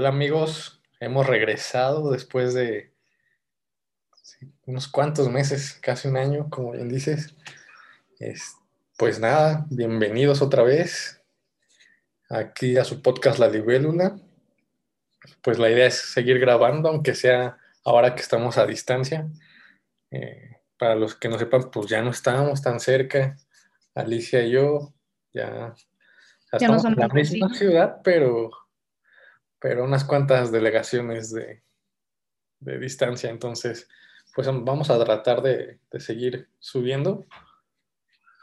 Hola amigos, hemos regresado después de unos cuantos meses, casi un año, como bien dices. pues nada, bienvenidos otra vez aquí a su podcast La Libélula. Pues la idea es seguir grabando, aunque sea ahora que estamos a distancia. Eh, para los que no sepan, pues ya no estábamos tan cerca. Alicia y yo ya, estamos en la misma ciudad, pero, pero unas cuantas delegaciones de, distancia. Entonces, pues vamos a tratar de, seguir subiendo.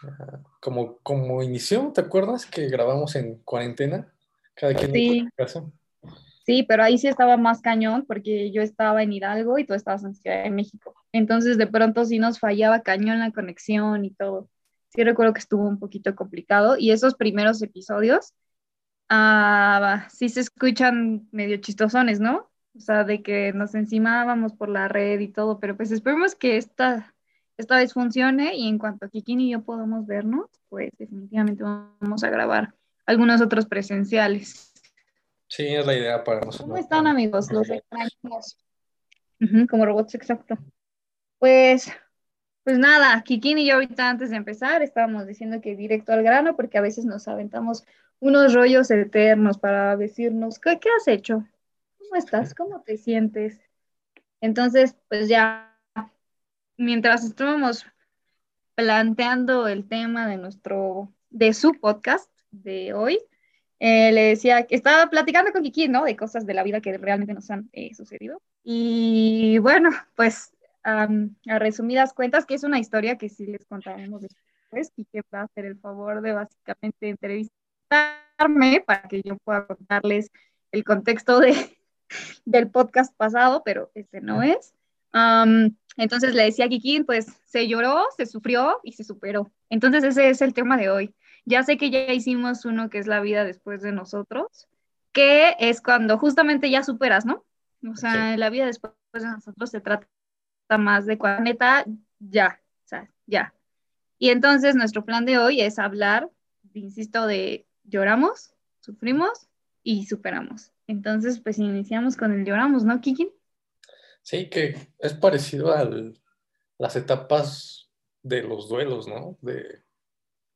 Ah, como, como inició, ¿te acuerdas que grabamos en cuarentena? Cada quien sí. en casa. Sí, pero ahí sí estaba más cañón porque yo estaba en Hidalgo y tú estabas en Ciudad de México. Entonces de pronto sí nos fallaba cañón la conexión y todo. Sí recuerdo que estuvo un poquito complicado y esos primeros episodios ah, sí se escuchan medio chistosones, ¿no? O sea, de que nos encimábamos por la red y todo, pero pues esperemos que esta, esta vez funcione y en cuanto Kikín y yo podamos vernos, pues definitivamente vamos a grabar algunos otros presenciales. Sí, es la idea para nosotros. ¿Cómo están, amigos? Los extraños. como robots, exacto. Pues, pues nada, Kikín y yo ahorita antes de empezar estábamos diciendo que directo al grano, porque a veces nos aventamos unos rollos eternos para decirnos, ¿qué, qué has hecho? ¿Cómo estás? ¿Cómo te sientes? Entonces, pues ya, mientras estábamos planteando el tema de nuestro, de su podcast de hoy, eh, le decía que estaba platicando con Kiki, ¿no? De cosas de la vida que realmente nos han eh, sucedido. Y bueno, pues a resumidas cuentas, que es una historia que sí les contaremos después y que va a hacer el favor de básicamente entrevistarme para que yo pueda contarles el contexto de, del podcast pasado, pero este no es. entonces le decía a Kiki, pues se lloró, se sufrió y se superó. Entonces ese es el tema de hoy. Ya sé que ya hicimos uno que es la vida después de nosotros, que es cuando justamente ya superas, ¿no? O sea, la vida después de nosotros se trata más de cuando neta, ya, o sea, ya. Y entonces nuestro plan de hoy es hablar, insisto, de lloramos, sufrimos y superamos. Entonces, pues iniciamos con el lloramos, ¿no, Kiki? Sí, que es parecido a las etapas de los duelos, ¿no? De,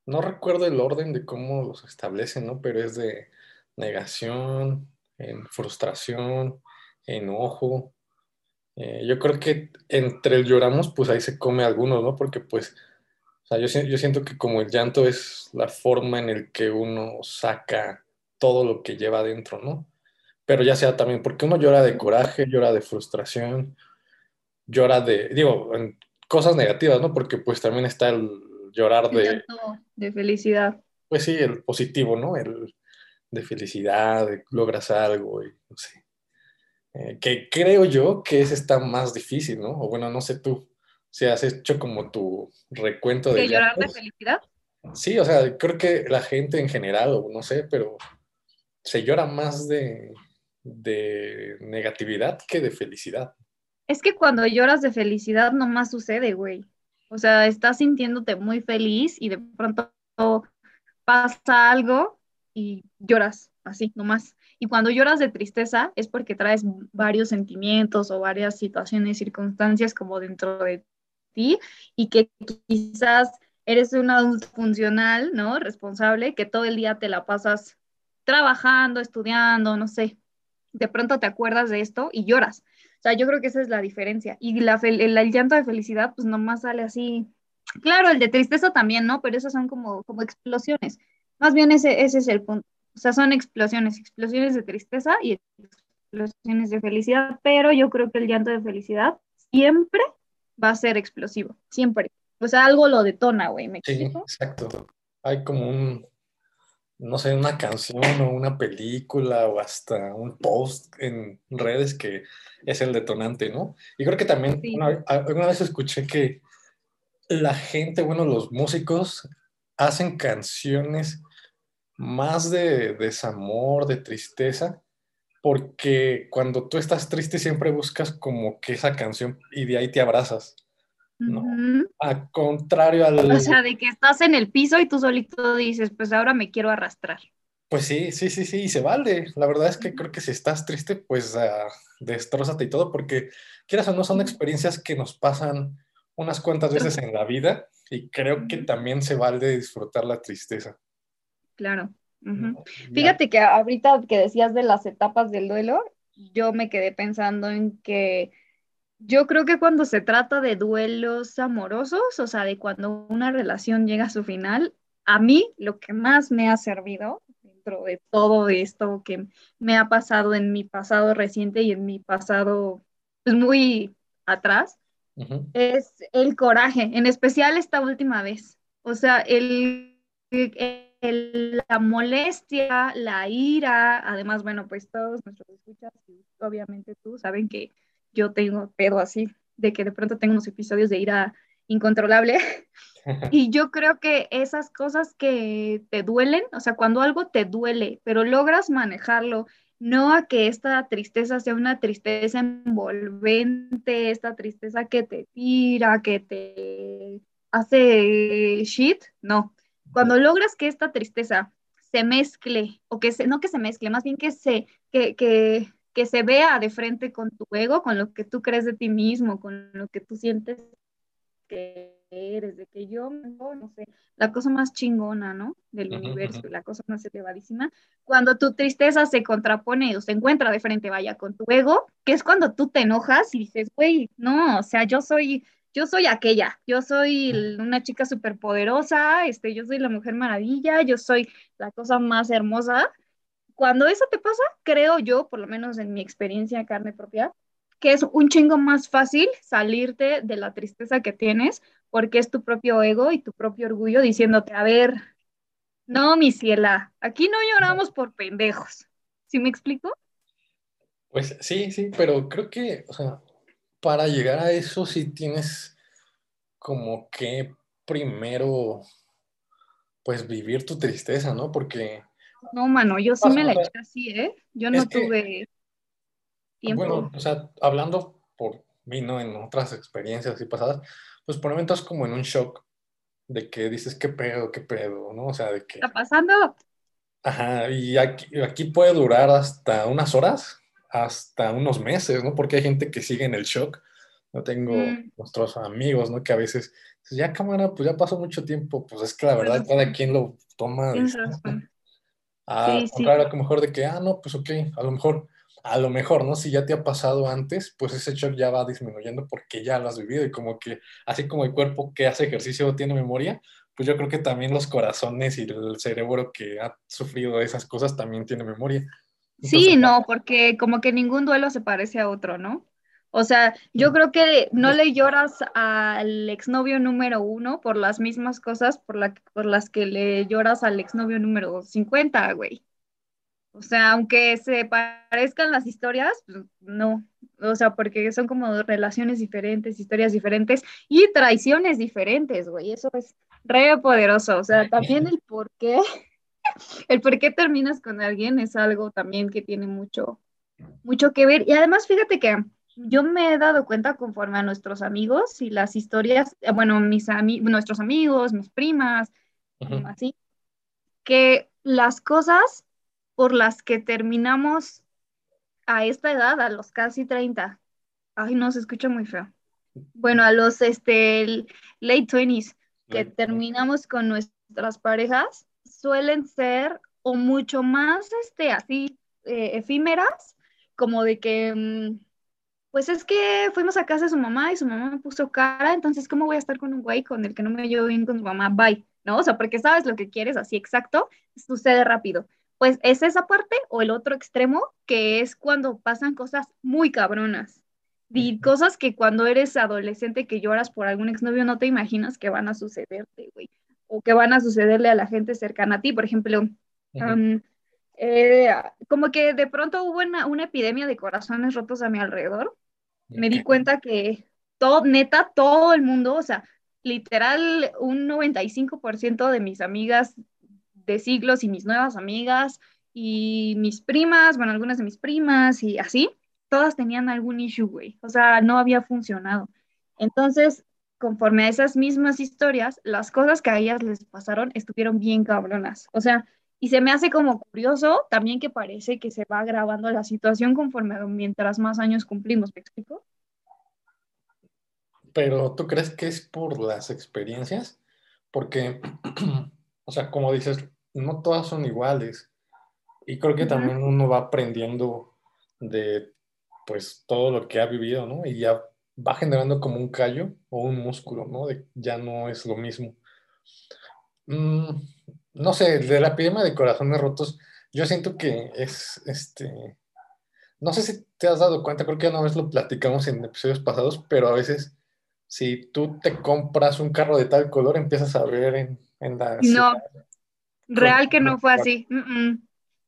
no recuerdo el orden de cómo los establecen, ¿no? Pero es de negación, en frustración, enojo. Eh, yo creo que entre el lloramos, pues ahí se come algunos, ¿no? Porque pues, sea, yo, yo siento que como el llanto es la forma en el que uno saca todo lo que lleva adentro, ¿no? Pero ya sea también porque uno llora de coraje, llora de frustración, llora de, digo, en cosas negativas, ¿no? Porque pues también está el llorar de... De felicidad. Pues sí, el positivo, ¿no? El de felicidad, de logras algo y no sé. Eh, que creo yo que ese está más difícil, ¿no? O bueno, no sé tú, si has hecho como tu recuento de... ¿De llorar de felicidad? Sí, o sea, creo que la gente en general, o no sé, pero se llora más de, de negatividad que de felicidad. Es que cuando lloras de felicidad nomás sucede, güey. O sea, estás sintiéndote muy feliz y de pronto pasa algo y lloras, así, nomás. Y cuando lloras de tristeza es porque traes varios sentimientos o varias situaciones, circunstancias como dentro de ti y que quizás eres un adulto funcional, ¿no? Responsable, que todo el día te la pasas trabajando, estudiando, no sé. De pronto te acuerdas de esto y lloras. O sea, yo creo que esa es la diferencia. Y el, llanto de felicidad, pues nomás sale así. Claro, el de tristeza también, ¿no? Pero esas son como, como explosiones. Más bien ese, ese es el punto. O sea, son explosiones, explosiones de tristeza y explosiones de felicidad, pero yo creo que el llanto de felicidad siempre va a ser explosivo, siempre. O sea, algo lo detona, güey, ¿me Sí, exacto. Hay como un, no sé, una canción o una película o hasta un post en redes que es el detonante, ¿no? Y creo que también una, alguna vez escuché que la gente, bueno, los músicos hacen canciones más de desamor, de tristeza, porque cuando tú estás triste siempre buscas como que esa canción y de ahí te abrazas. ¿no? A contrario al... O sea, de que estás en el piso y tú solito dices, pues ahora me quiero arrastrar. Pues sí, sí, sí, sí, y se vale. La verdad es que creo que si estás triste, pues uh, destrozate y todo, porque quieras o no, son experiencias que nos pasan unas cuantas veces en la vida y creo que también se vale disfrutar la tristeza. Claro. Fíjate que ahorita que decías de las etapas del duelo, yo me quedé pensando en que yo creo que cuando se trata de duelos amorosos, o sea, de cuando una relación llega a su final, a mí lo que más me ha servido dentro de todo esto que me ha pasado en mi pasado reciente y en mi pasado pues, muy atrás, es el coraje, en especial esta última vez. O sea, el, la molestia, la ira, además, bueno, pues todos nuestros escuchas, y obviamente tú, saben que yo tengo pedo así, de que de pronto tengo unos episodios de ira incontrolable. y yo creo que esas cosas que te duelen, o sea, cuando algo te duele, pero logras manejarlo, no a que esta tristeza sea una tristeza envolvente, esta tristeza que te tira, que te hace shit, no. Cuando logras que esta tristeza se mezcle, o que se, no que se mezcle, más bien que se, que, que, que se vea de frente con tu ego, con lo que tú crees de ti mismo, con lo que tú sientes que eres, de que yo, no sé, la cosa más chingona, ¿no? Del universo, la cosa más elevadísima. Cuando tu tristeza se contrapone o se encuentra de frente, vaya, con tu ego, que es cuando tú te enojas y dices, güey, no, o sea, yo soy, yo soy aquella, yo soy una chica súper poderosa, este, yo soy la mujer maravilla, yo soy la cosa más hermosa. Cuando eso te pasa, creo yo, por lo menos en mi experiencia carne propia, que es un chingo más fácil salirte de la tristeza que tienes porque es tu propio ego y tu propio orgullo diciéndote, a ver, no, mi ciela, aquí no lloramos por pendejos. ¿Sí me explico? Pues sí, sí, pero creo que, o sea, para llegar a eso sí tienes como que primero, pues vivir tu tristeza, ¿no? Porque... No, mano, yo sí me la eché así, ¿eh? Yo no tuve... Bueno, o sea, hablando por mí, ¿no? En otras experiencias así pasadas, pues por momentos como en un shock de que dices, ¿qué pedo, qué pedo, ¿no? O sea, de que... ¿Está pasando? Ajá, y aquí, aquí puede durar hasta unas horas, hasta unos meses, ¿no? Porque hay gente que sigue en el shock. Yo tengo mm. nuestros amigos, ¿no? Que a veces, ya cámara, pues ya pasó mucho tiempo, pues es que la verdad cada quien lo toma. Ah, sí, sí. a lo mejor de que, ah, no, pues ok, a lo mejor a lo mejor, ¿no? Si ya te ha pasado antes, pues ese shock ya va disminuyendo porque ya lo has vivido y como que, así como el cuerpo que hace ejercicio tiene memoria, pues yo creo que también los corazones y el cerebro que ha sufrido esas cosas también tiene memoria. Sí, no, porque como que ningún duelo se parece a otro, ¿no? O sea, yo creo que no le lloras al exnovio número uno por las mismas cosas por, la, por las que le lloras al exnovio número 50, güey. O sea, aunque se parezcan las historias, pues, no. O sea, porque son como relaciones diferentes, historias diferentes y traiciones diferentes, güey. Eso es re poderoso. O sea, también el por qué, el por qué terminas con alguien es algo también que tiene mucho, mucho que ver. Y además, fíjate que yo me he dado cuenta conforme a nuestros amigos y las historias, eh, bueno, mis nuestros amigos, mis primas, así, que las cosas por las que terminamos a esta edad, a los casi 30. Ay, no, se escucha muy feo. Bueno, a los este, late 20s, que terminamos con nuestras parejas, suelen ser o mucho más este, así eh, efímeras, como de que, mm, pues es que fuimos a casa de su mamá y su mamá me puso cara, entonces, ¿cómo voy a estar con un güey con el que no me llevo bien con su mamá? Bye, ¿no? O sea, porque sabes lo que quieres, así exacto, sucede rápido pues es esa parte o el otro extremo, que es cuando pasan cosas muy cabronas. Y cosas que cuando eres adolescente que lloras por algún exnovio no te imaginas que van a sucederte, güey. O que van a sucederle a la gente cercana a ti. Por ejemplo, eh, como que de pronto hubo una, una, epidemia de corazones rotos a mi alrededor. Me di cuenta que todo, neta, todo el mundo, o sea, literal, un 95% de mis amigas de siglos y mis nuevas amigas y mis primas, bueno, algunas de mis primas y así, todas tenían algún issue, güey. O sea, no había funcionado. Entonces, conforme a esas mismas historias, las cosas que a ellas les pasaron estuvieron bien cabronas. O sea, Y se me hace como curioso también que parece que se va agravando la situación conforme mientras más años cumplimos, ¿me explico? Pero ¿tú crees que es por las experiencias? Porque, o sea, como dices, no todas son iguales. Y creo que también uno va aprendiendo de, pues, todo lo que ha vivido, ¿no? Y ya va generando como un callo o un músculo, ¿no? De, ya no es lo mismo. Mm, no sé, de la epidemia de corazones rotos, yo siento que es, este, no sé si te has dado cuenta, creo que una vez lo platicamos en episodios pasados, pero a veces si tú te compras un carro de tal color, empiezas a ver en, en la... No, real que no fue así.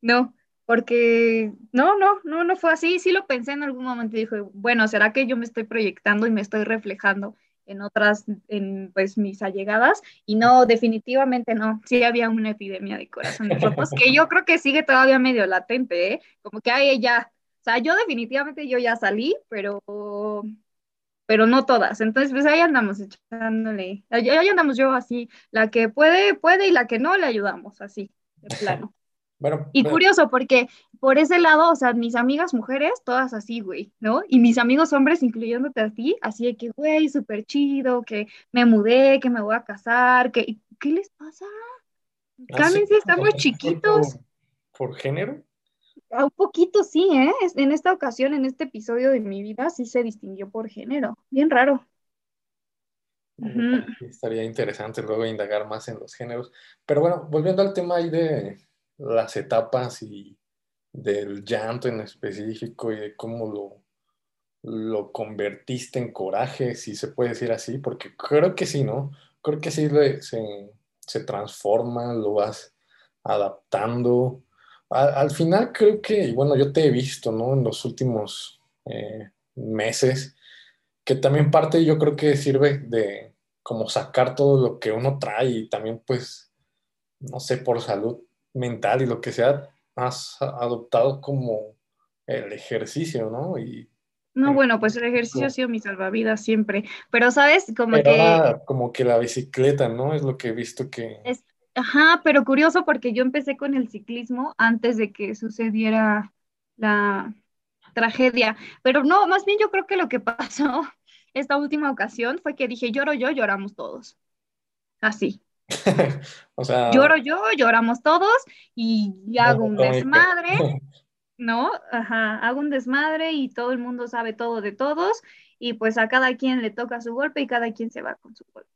No, porque no, no, no, no fue así. Sí lo pensé en algún momento y dije, bueno, ¿será que yo me estoy proyectando y me estoy reflejando en otras, en pues mis allegadas? Y no, definitivamente no. Sí había una epidemia de corazones rotos que yo creo que sigue todavía medio latente, ¿eh? Como que hay ya, o sea, yo definitivamente yo ya salí, pero pero no todas. Entonces, pues ahí andamos echándole, ahí andamos yo así, la que puede, puede y la que no le ayudamos, así, de plano. Bueno, y curioso, porque por ese lado, o sea, mis amigas mujeres, todas así, güey, ¿no? Y mis amigos hombres, incluyéndote a ti, así de que, güey, súper chido, que me mudé, que me voy a casar, que, ¿qué les pasa? Ah, Cálmense, estamos chiquitos. ¿Por, género? Un poquito sí, ¿eh? En esta ocasión, en este episodio de mi vida, sí se distinguió por género. Bien raro. Estaría interesante luego indagar más en los géneros. Pero bueno, volviendo al tema ahí de, las etapas y del llanto en específico y de cómo lo, lo convertiste en coraje, si se puede decir así, porque creo que sí, ¿no? Creo que sí se, se, transforma, lo vas adaptando. al final creo que, bueno, yo te he visto, ¿no? En los últimos eh, meses, que también parte yo creo que sirve de como sacar todo lo que uno trae y también pues, no sé, por salud, mental y lo que sea, has adoptado como el ejercicio, ¿no? Y, no, bueno, pues el ejercicio ha sido mi salvavidas siempre, pero sabes, como que... como que la bicicleta, ¿no? Es lo que he visto que... Es, ajá, pero curioso porque yo empecé con el ciclismo antes de que sucediera la tragedia, pero no, más bien yo creo que lo que pasó esta última ocasión fue que dije, lloro yo, lloramos todos. Así. o sea, lloro yo, lloramos todos y, hago un desmadre, ¿no? Ajá, hago un desmadre y todo el mundo sabe todo de todos y pues a cada quien le toca su golpe y cada quien se va con su golpe.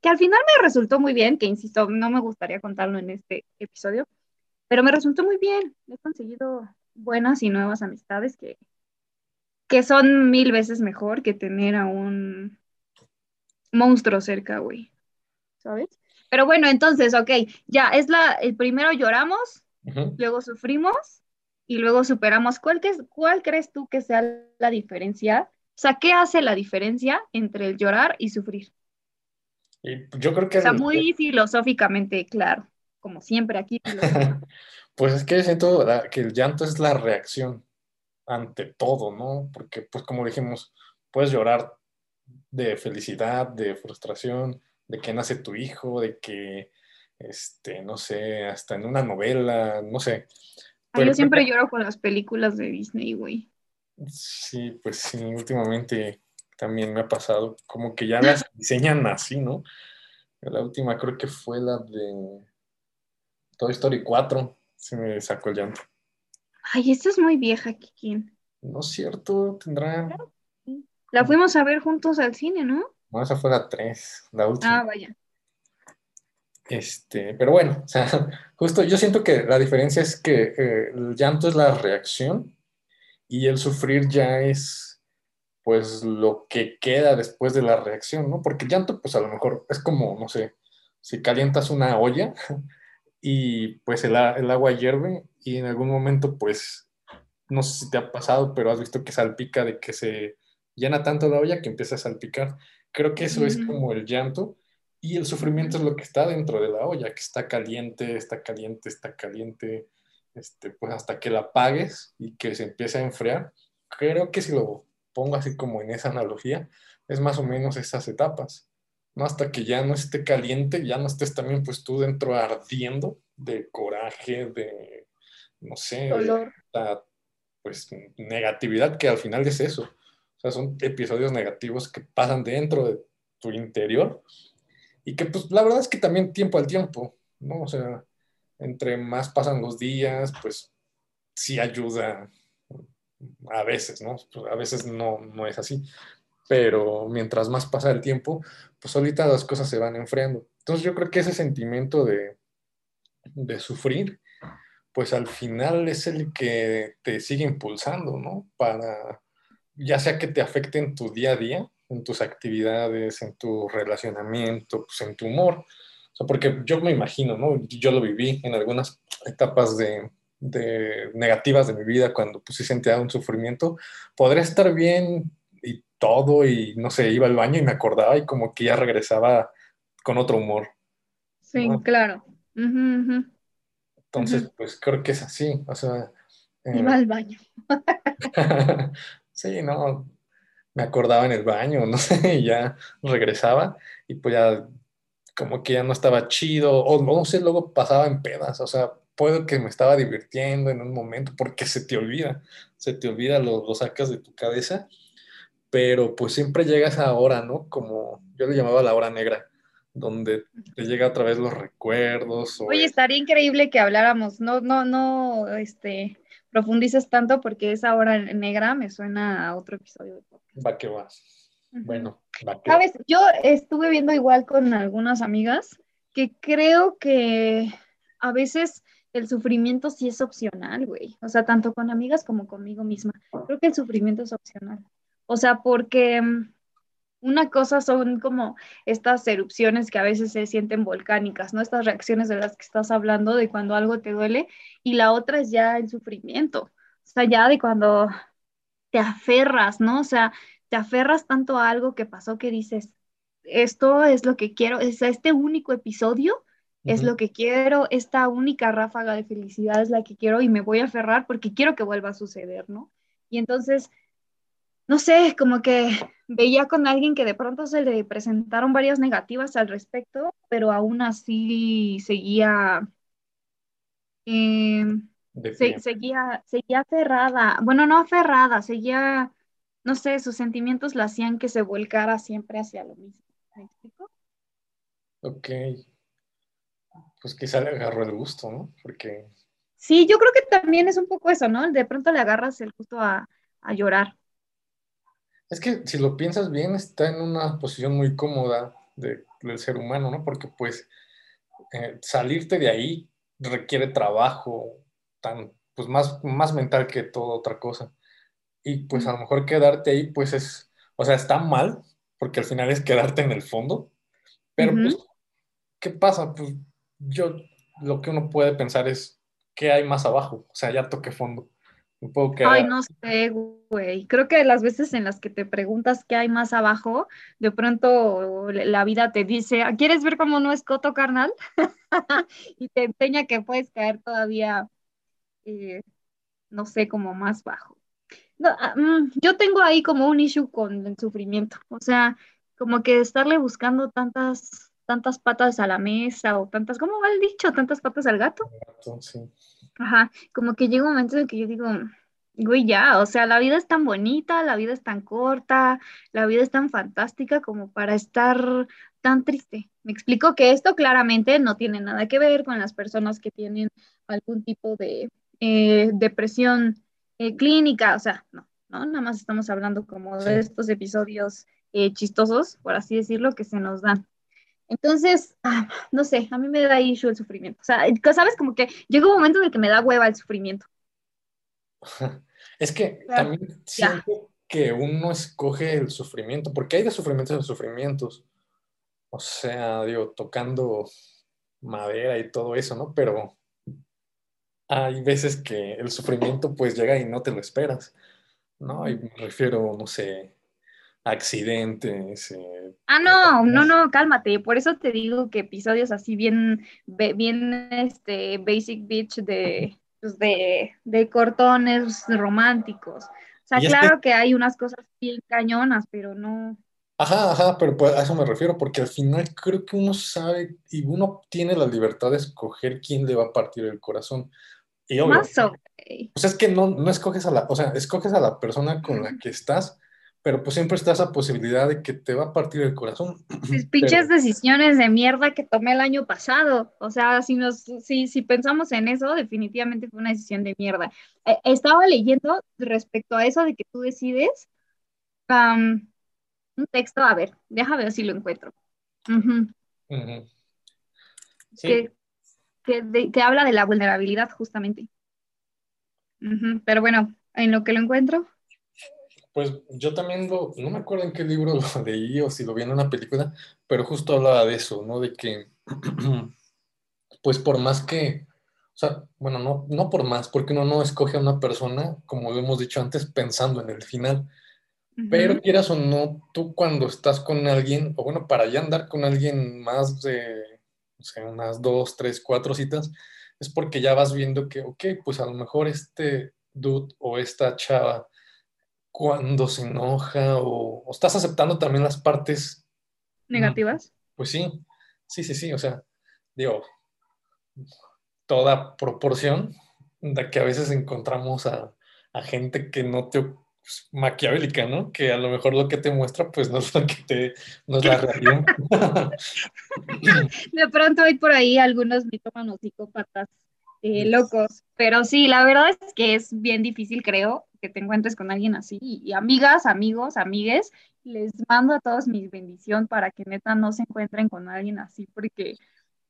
Que al final me resultó muy bien, que insisto, no me gustaría contarlo en este episodio, pero me resultó muy bien. He conseguido buenas y nuevas amistades que, que son mil veces mejor que tener a un monstruo cerca, güey. ¿Sabes? Pero bueno, entonces, ok, ya es la, el primero lloramos, luego sufrimos y luego superamos. ¿Cuál, ¿Cuál crees tú que sea la diferencia? O sea, ¿qué hace la diferencia entre el llorar y sufrir? yo creo que... O sea, muy filosóficamente claro, como siempre aquí. pues es que siento que el llanto es la reacción ante todo, ¿no? Porque, pues como dijimos, puedes llorar de felicidad, de frustración, de que nace tu hijo, de que, este, no sé, hasta en una novela, no sé. yo siempre lloro con las películas de Disney, güey. Sí, pues sí, últimamente también me ha pasado, como que ya las diseñan así, ¿no? La última creo que fue la de Toy Story 4, se me sacó el llanto. Ay, esta es muy vieja, Kikin. No es cierto, tendrá... La fuimos a ver juntos al cine, ¿no? No, esa fue la 3, la última. Ah, vaya. Este, pero bueno, o sea, justo yo siento que la diferencia es que eh, el llanto es la reacción y el sufrir ya es pues lo que queda después de la reacción, ¿no? Porque el llanto pues a lo mejor es como, no sé, si calientas una olla y pues el, el agua hierve y en algún momento pues, no sé si te ha pasado, pero has visto que salpica de que se llena tanto la olla que empieza a salpicar. Creo que eso es como el llanto y el sufrimiento es lo que está dentro de la olla, que está caliente, está caliente, está caliente, este, pues hasta que la apagues y que se empiece a enfriar. Creo que si lo pongo así como en esa analogía, es más o menos esas etapas, ¿no? Hasta que ya no esté caliente, ya no estés también pues tú dentro ardiendo de coraje, de, no sé, Dolor. pues negatividad, que al final es eso. Sea, son episodios negativos que pasan dentro de tu interior y que pues la verdad es que también tiempo al tiempo, ¿no? O sea, entre más pasan los días, pues sí ayuda a veces, ¿no? Pues, a veces no, no es así, pero mientras más pasa el tiempo, pues ahorita las cosas se van enfriando. Entonces yo creo que ese sentimiento de, de sufrir, pues al final es el que te sigue impulsando, ¿no? Para, ya sea que te afecte en tu día a día, en tus actividades, en tu relacionamiento, pues en tu humor. O sea, porque yo me imagino, ¿no? Yo lo viví en algunas etapas de, de negativas de mi vida cuando pues sí sentía un sufrimiento. Podría estar bien y todo y no sé, iba al baño y me acordaba y como que ya regresaba con otro humor. Sí, claro. Entonces, pues creo que es así, o sea... Eh, iba al baño. sí, no, me acordaba en el baño, no sé, y ya regresaba y pues ya como que ya no estaba chido, o no sé, luego pasaba en pedas, o sea, puedo que me estaba divirtiendo en un momento porque se te olvida, se te olvida, lo, sacas de tu cabeza, pero pues siempre llegas a hora, ¿no? Como yo le llamaba la hora negra, donde te llega otra vez los recuerdos. Oye, estaría increíble que habláramos, no, no, no, este, profundices tanto porque esa hora negra me suena a otro episodio de podcast. Va que va. Bueno, va que Sabes, yo estuve viendo igual con algunas amigas que creo que a veces el sufrimiento sí es opcional, güey. O sea, tanto con amigas como conmigo misma. Creo que el sufrimiento es opcional. O sea, porque mm, una cosa son como estas erupciones que a veces se sienten volcánicas, ¿no? Estas reacciones de las que estás hablando de cuando algo te duele y la otra es ya el sufrimiento, o sea, ya de cuando te aferras, ¿no? O sea, te aferras tanto a algo que pasó que dices, esto es lo que quiero, es este único episodio es lo que quiero, esta única ráfaga de felicidad es la que quiero y me voy a aferrar porque quiero que vuelva a suceder, ¿no? Y entonces no sé, como que veía con alguien que de pronto se le presentaron varias negativas al respecto, pero aún así seguía, em, seguía, seguía aferrada, bueno, no aferrada, seguía, no sé, sus sentimientos la hacían que se volcara siempre hacia lo mismo. ¿Me explico? Ok. Pues quizá le agarró el gusto, ¿no? Porque... Sí, yo creo que también es un poco eso, ¿no? De pronto le agarras el gusto a, a llorar. Es que si lo piensas bien, está en una posición muy cómoda del ser humano, ¿no? Porque pues eh, salirte de ahí requiere trabajo, tan, pues más, más mental que toda otra cosa. Y pues a lo mejor quedarte ahí, pues es, o sea, está mal, porque al final es quedarte en el fondo, pero pues, ¿qué pasa? Pues yo, lo que uno puede pensar es, ¿qué hay más abajo? O sea, ya toqué fondo. Ay, no sé, güey. Creo que las veces en las que te preguntas qué hay más abajo, de pronto la vida te dice, ah, ¿quieres ver cómo no es coto, carnal? y te enseña que puedes caer todavía, eh, no sé, como más bajo. Ah, mm, yo tengo ahí como un issue con el sufrimiento. O sea, como que estarle buscando tantas, tantas patas a la mesa o tantas, ¿cómo va el dicho? Tantas patas al gato. Sí. Ajá, como que llega un momento en que yo digo, güey, ya, o sea, la vida es tan bonita, la vida es tan corta, la vida es tan fantástica como para estar tan triste. Me explico que esto claramente no tiene nada que ver con las personas que tienen algún tipo de eh, depresión eh, clínica, o sea, no, no, nada más estamos hablando como de estos episodios eh, chistosos, por así decirlo, que se nos dan. Entonces, ah, no sé, a mí me da issue el sufrimiento. O sea, sabes, como que llega un momento en el que me da hueva el sufrimiento. Es que también siento que uno escoge el sufrimiento, porque hay de sufrimientos a sufrimientos. O sea, digo, tocando madera y todo eso, ¿no? Pero hay veces que el sufrimiento pues llega y no te lo esperas, ¿no? Y me refiero, no sé, accidentes. Eh, ah, no, no, no, cálmate. Por eso te digo que episodios así bien, bien, este, basic bitch de, pues de, de cortones románticos. O sea, claro que... hay unas cosas bien cañonas, pero no. Ajá, ajá, pero pues a eso me refiero, porque al final creo que uno sabe y uno tiene la libertad de escoger quién le va a partir el corazón. Y obvio, Más o pues es que no, no escoges a la, o sea, escoges a la persona con la que estás, pero pues siempre está esa posibilidad de que te va a partir el corazón. Mis pinches decisiones de mierda que tomé el año pasado. O sea, si, nos, si, si pensamos en eso, definitivamente fue una decisión de mierda. Eh, estaba leyendo respecto a eso de que tú decides am, un texto, a ver, déjame ver si lo encuentro. Sí, que, que, de- que habla de la vulnerabilidad justamente. Pero bueno, en lo que lo encuentro, pues yo también lo, no me acuerdo en qué libro lo leí o si lo vi en una película, pero justo hablaba de eso, ¿no? De que, pues por más que, o sea, bueno, no, no por más, porque uno no escoge a una persona, como lo hemos dicho antes, pensando en el final. Pero quieras o no, tú cuando estás con alguien, o bueno, para ya andar con alguien más de, o sea, unas dos, tres, cuatro citas, es porque ya vas viendo que, ok, pues a lo mejor este dude o esta chava, cuando se enoja o, o estás aceptando también las partes, negativas. pues sí, sí, sí, sí, o sea, digo, toda proporción de que a veces encontramos a, a gente que no te pues, maquiavélica, ¿no? Que a lo mejor lo que te muestra, pues no es lo que te, no es la realidad. De pronto hay por ahí algunos mitómanos psicópatas eh, locos, pero sí, la verdad es que es bien difícil, creo, que te encuentres con alguien así. Y amigas, amigos, amigues, les mando a todos mi bendición para que neta no se encuentren con alguien así, porque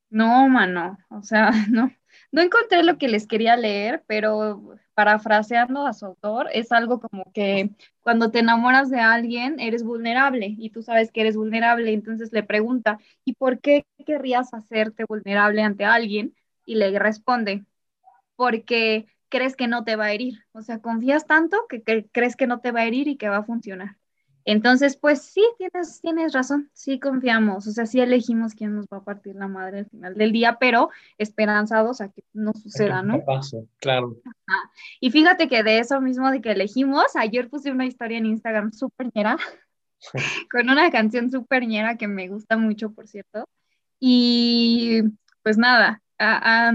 no, mano, o sea, no, no encontré lo que les quería leer, pero parafraseando a su autor, es algo como que cuando te enamoras de alguien, eres vulnerable y tú sabes que eres vulnerable, entonces le pregunta, ¿y por qué querrías hacerte vulnerable ante alguien? Y le responde, porque crees que no te va a herir, o sea, confías tanto que, que crees que no te va a herir y que va a funcionar. Entonces, pues sí, tienes, tienes razón, sí confiamos, o sea, sí elegimos quién nos va a partir la madre al final del día, pero esperanzados a que no Que suceda, no ¿no? pase, claro. Ah, Y fíjate que de eso mismo de que elegimos, ayer puse una historia en Instagram súper ñera, con una canción súper ñera que me gusta mucho, por cierto, y pues nada, ah,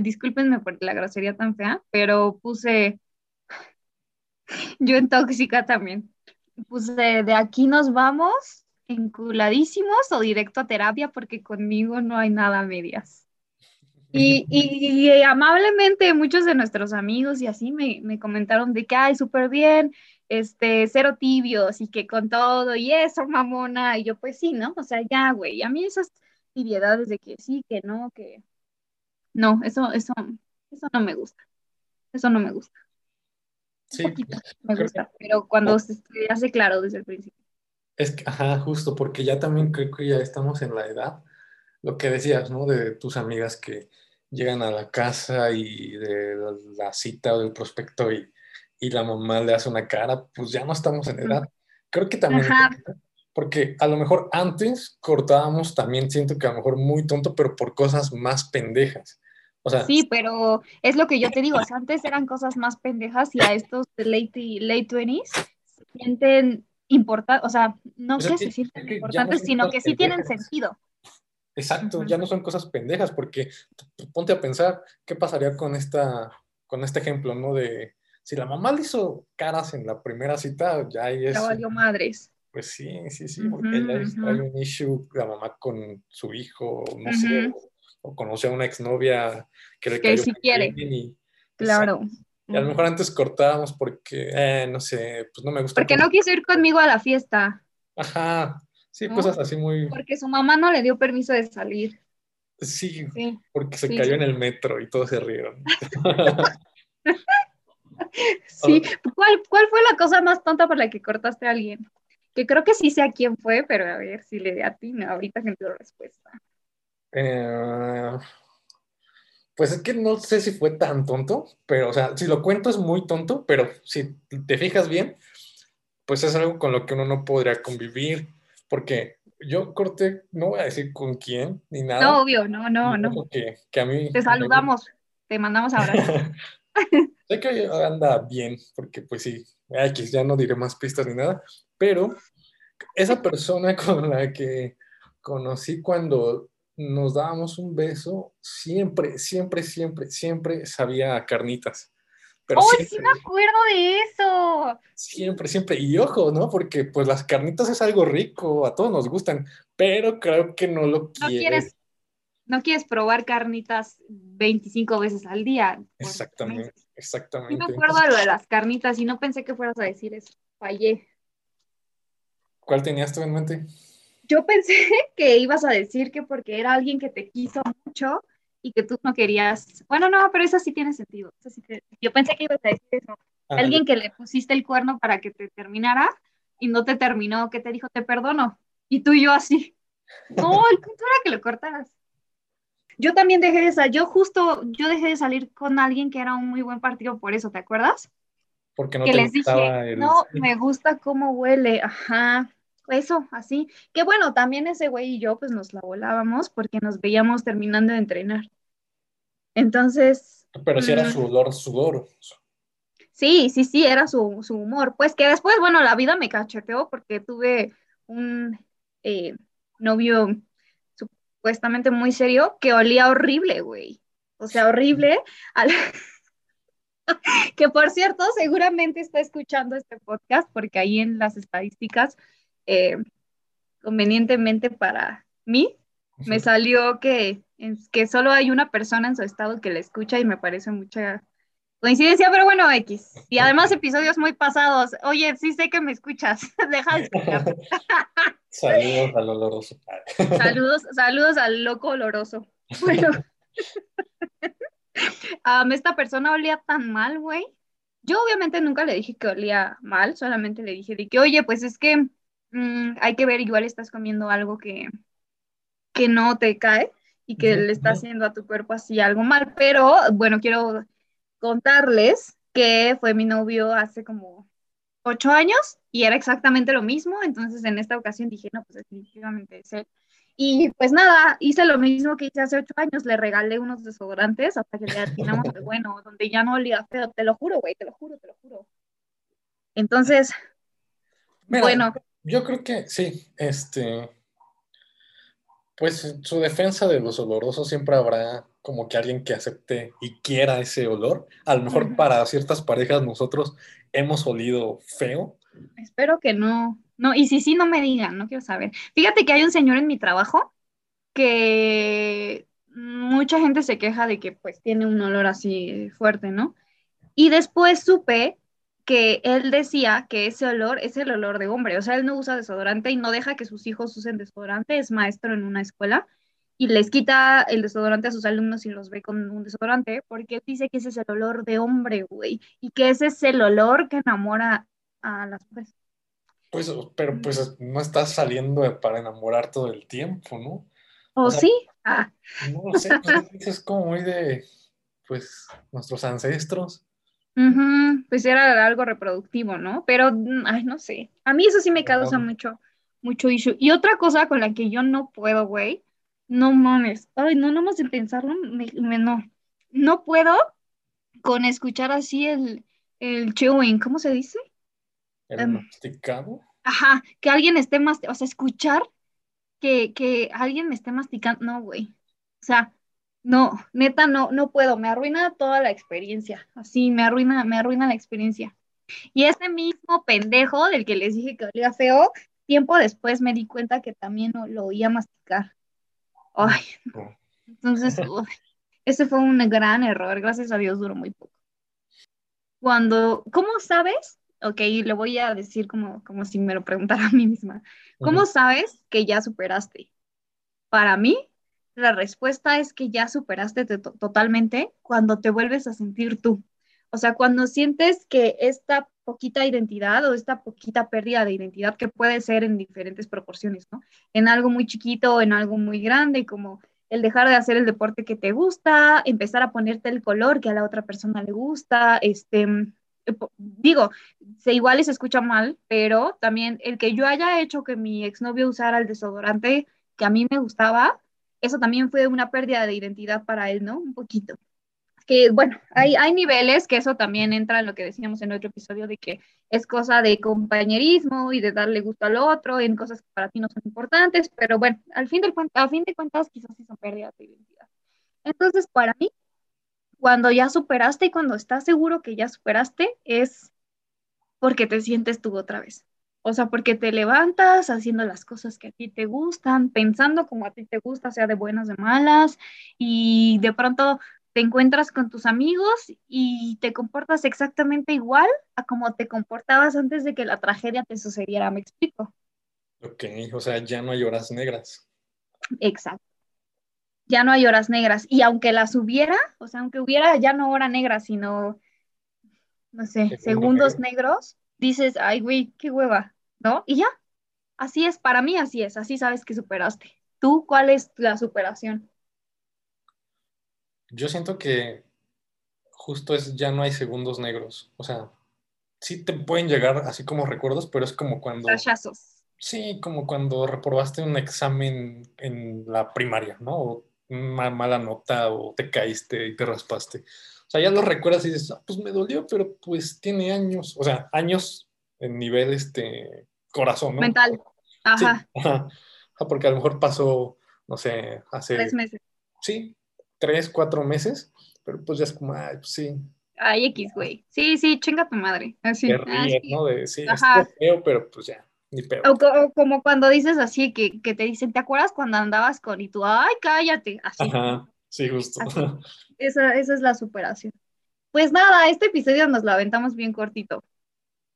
discúlpenme por la grosería tan fea, pero puse yo en tóxica también. Puse de aquí nos vamos enculadísimos o directo a terapia porque conmigo no hay nada a medias. Y, y- y amablemente muchos de nuestros amigos y así me, me comentaron de que, ay, súper bien, este, cero tibios y que con todo y eso, mamona. Y yo, pues sí, ¿no? O sea, ya, güey, a mí esas tibiedades de que sí, que no, que no, eso, eso, eso no me gusta, eso no me gusta. Un Sí, poquito me creo que gusta, pero cuando se hace claro desde el principio. es que, ajá, justo, porque ya también creo que ya estamos en la edad, lo que decías, ¿no? De tus amigas que llegan a la casa y de la, la cita o del prospecto y, y la mamá le hace una cara, pues ya no estamos en edad. Creo que también, Ajá, porque a lo mejor antes cortábamos también, siento que a lo mejor muy tonto, pero por cosas más pendejas. O sea, sí, pero es lo que yo te digo, o sea, antes eran cosas más pendejas y a estos de late, late 20s se sienten importantes, o sea, no que, se es sienten que ya no importantes, sino que sí tienen sentido. Exacto, ya no son cosas pendejas, porque ponte a pensar qué pasaría con esta, con este ejemplo, ¿no? De si la mamá le hizo caras en la primera cita, ya ahí Ya es, valió madres. pues sí, sí, sí, porque ya ujú, hay un issue la mamá con su hijo, no sé. O, conoció a una exnovia que le cayó muy quiere, exacto. claro. Y a lo mejor antes cortábamos porque, eh, no sé, pues no me gusta Porque no quiso ir conmigo a la fiesta, ajá, sí, ¿no? cosas así muy, Porque su mamá no le dio permiso de salir. sí, Sí, porque se sí, cayó en el metro y todos se rieron. Sí, ¿cuál, cuál fue la cosa más tonta por la que cortaste a alguien? Que creo que sí sé a quién fue, pero a ver si le a ti, no, ahorita que te doy respuesta. Eh, pues es que no sé si fue tan tonto, pero, o sea, si lo cuento es muy tonto, pero si te fijas bien, pues es algo con lo que uno no podría convivir, porque yo corté, no voy a decir con quién, ni No, nada, obvio, no, no, no. que, que a mí Te me saludamos, te mandamos abrazos. Sé que anda bien, porque pues sí, X, ya no diré más pistas ni nada, pero esa persona con la que conocí cuando nos dábamos un beso, siempre, siempre, siempre, siempre sabía carnitas. Pero sí me acuerdo de eso! Siempre, siempre. Y ojo, ¿no? Porque pues las carnitas es algo rico, a todos nos gustan, pero creo que no lo quieres. No quieres, probar carnitas 25 veces al día. Exactamente, exactamente. me acuerdo de lo de las carnitas y no pensé que fueras a decir eso. Fallé. ¿Cuál tenías tú en mente? Yo pensé que ibas a decir que porque era alguien que te quiso mucho y que tú no querías. Bueno, no, pero eso sí tiene sentido. Yo pensé que ibas a decir eso. Alguien que le pusiste el cuerno para que te terminara y no te terminó, que te dijo, te perdono. Y tú y yo así. No, el punto era que lo cortaras. Yo también dejé de salir, yo justo, yo dejé de salir con alguien que era un muy buen partido por eso, ¿te acuerdas? Porque no que te les dije, no, me gusta cómo huele, ajá, eso, así. Que bueno, también ese güey y yo pues nos la volábamos porque nos veíamos terminando de entrenar. Entonces... Pero si era mm, su olor sudor. Sí, sí, sí, era su, su, humor. Pues que después, bueno, la vida me cacheteó porque tuve un eh, novio supuestamente muy serio que olía horrible, güey. O sea, horrible. que por cierto, seguramente está escuchando este podcast porque ahí en las estadísticas eh, convenientemente para mí, me salió que, que solo hay una persona en su estado que le escucha y me parece mucha coincidencia, pero bueno, X. Y además episodios muy pasados. Oye, sí sé que me escuchas, deja de escuchar. saludos al oloroso. saludos, saludos al loco oloroso. Bueno. esta persona olía tan mal, güey. Yo obviamente nunca le dije que olía mal, solamente le dije de que, oye, pues es que Mm, hay que ver, igual estás comiendo algo que, que no te cae y que le está haciendo a tu cuerpo así algo mal. Pero bueno, quiero contarles que fue mi novio hace como ocho años y era exactamente lo mismo. Entonces en esta ocasión dije, no, pues definitivamente es él. Y pues nada, hice lo mismo que hice hace ocho años, le regalé unos desodorantes hasta que le atinamos de bueno, donde ya no olía feo, te lo juro, güey, te lo juro, te lo juro. Entonces, bueno, yo creo que sí, este, pues su defensa de los olorosos siempre habrá como que alguien que acepte y quiera ese olor. A lo mejor para ciertas parejas nosotros hemos olido feo. Espero que no. No, y si sí, no me digan, no quiero saber. Fíjate que hay un señor en mi trabajo que mucha gente se queja de que pues tiene un olor así fuerte, ¿no? Y después supe que él decía que ese olor es el olor de hombre, o sea, él no usa desodorante y no deja que sus hijos usen desodorante, es maestro en una escuela y les quita el desodorante a sus alumnos y los ve con un desodorante, porque él dice que ese es el olor de hombre, güey, y que ese es el olor que enamora a las mujeres. Pues, pero pues no estás saliendo para enamorar todo el tiempo, ¿no? ¿O, sí? Ah. No sé, pues, es como muy de, pues, nuestros ancestros pues era algo reproductivo, ¿no? Pero, mm, ay, no sé. A mí eso sí me causa mucho, mucho issue. Y otra cosa con la que yo no puedo, güey, no mames. Ay, no, más de pensarlo, me, no. No puedo con escuchar así el, el chewing, ¿cómo se dice? ¿El em, masticado? Ajá, que alguien esté más, o sea, escuchar que, que alguien me esté masticando, no, güey. O sea, no, neta, no, no puedo, me arruina toda la experiencia, así, me arruina, me arruina la experiencia. Y ese mismo pendejo del que les dije que olía feo, tiempo después me di cuenta que también lo oía masticar. Ay, entonces, ese fue un gran error, gracias a Dios duró muy poco. Cuando, ¿cómo sabes? Ok, le voy a decir como, como si me lo preguntara a mí misma. ¿Cómo sabes que ya superaste? Para mí, la respuesta es que ya superaste totalmente cuando te vuelves a sentir tú. O sea, cuando sientes que esta poquita identidad o esta poquita pérdida de identidad que puede ser en diferentes proporciones, ¿no? En algo muy chiquito o en algo muy grande, como el dejar de hacer el deporte que te gusta, empezar a ponerte el color que a la otra persona le gusta, este, digo, se igual y se escucha mal, pero también el que yo haya hecho que mi exnovio usara el desodorante que a mí me gustaba, eso también fue una pérdida de identidad para él, ¿no? Un poquito. que bueno, hay, niveles, que eso también entra en lo que decíamos en otro episodio, de que es cosa de compañerismo y de darle gusto al otro en cosas que para ti no son importantes, pero bueno, al fin, del, a fin de cuentas quizás sí son pérdidas de identidad. Entonces, para mí, cuando ya superaste y cuando estás seguro que ya superaste, es porque te sientes tú otra vez. O sea, porque te levantas haciendo las cosas que a ti te gustan, pensando como a ti te gusta, sea de buenas, de malas, y de pronto te encuentras con tus amigos y te comportas exactamente igual a como te comportabas antes de que la tragedia te sucediera, me explico. Ok, o sea, ya no hay horas negras. Exacto. Ya no hay horas negras. Y aunque las hubiera, o sea, aunque hubiera ya no hora negra, sino, no sé, segundos negros, dices, ay, güey, qué hueva, ¿no? Y ya, así es, para mí así es, así sabes que superaste. ¿Tú cuál es la superación? Yo siento que justo es, ya no hay segundos negros. O sea, sí te pueden llegar así como recuerdos, pero es como cuando... Sí, como cuando reprobaste un examen en la primaria, ¿no? O una mala nota o te caíste y te raspaste. O sea, ya lo recuerdas y dices, ah, pues me dolió, pero pues tiene años, o sea, años en nivel este corazón, ¿no? Mental. Ajá. ajá. Porque a lo mejor pasó, no sé, hace... Tres meses. Sí, tres, cuatro meses, pero pues ya es como, ay, pues sí. Ay, X, güey. Sí, sí, chinga tu madre. Así. Te ríes, ¿no? De, sí, es feo, pero pues ya, ni peor. O, como cuando dices así, que, que, te dicen, ¿te acuerdas cuando andabas con y tú, ay, cállate? Así. Ajá, sí, justo. Esa, esa es la superación. Pues nada, este episodio nos lo aventamos bien cortito,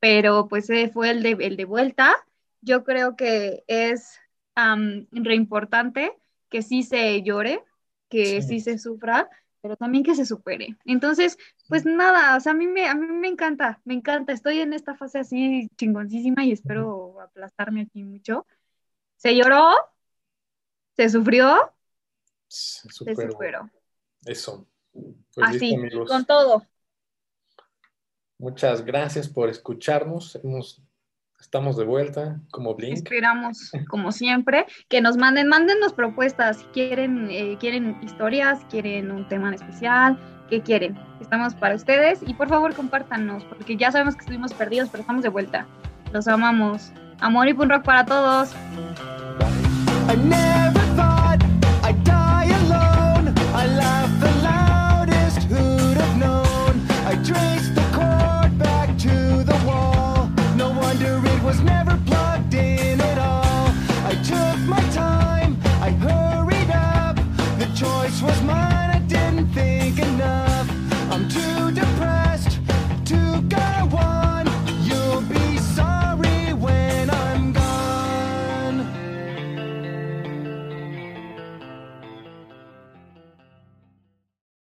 pero pues fue el de, el de vuelta. Yo creo que es re importante que sí se llore, que sí. se sufra, pero también que se supere. Entonces, pues nada, o sea, a mí me, a mí me encanta, me encanta. Estoy en esta fase así chingoncísima y espero aplastarme aquí mucho. Se lloró, se sufrió, se, superó. Eso. Pues así, con todo. Muchas gracias por escucharnos. Hemos Estamos de vuelta como Blink. Esperamos, como siempre, que nos manden, mándennos propuestas. Si quieren, eh, quieren historias, quieren un tema en especial, ¿qué quieren? Estamos para ustedes y por favor compártanos, porque ya sabemos que estuvimos perdidos, pero estamos de vuelta. Los amamos. Amor y punk rock para todos.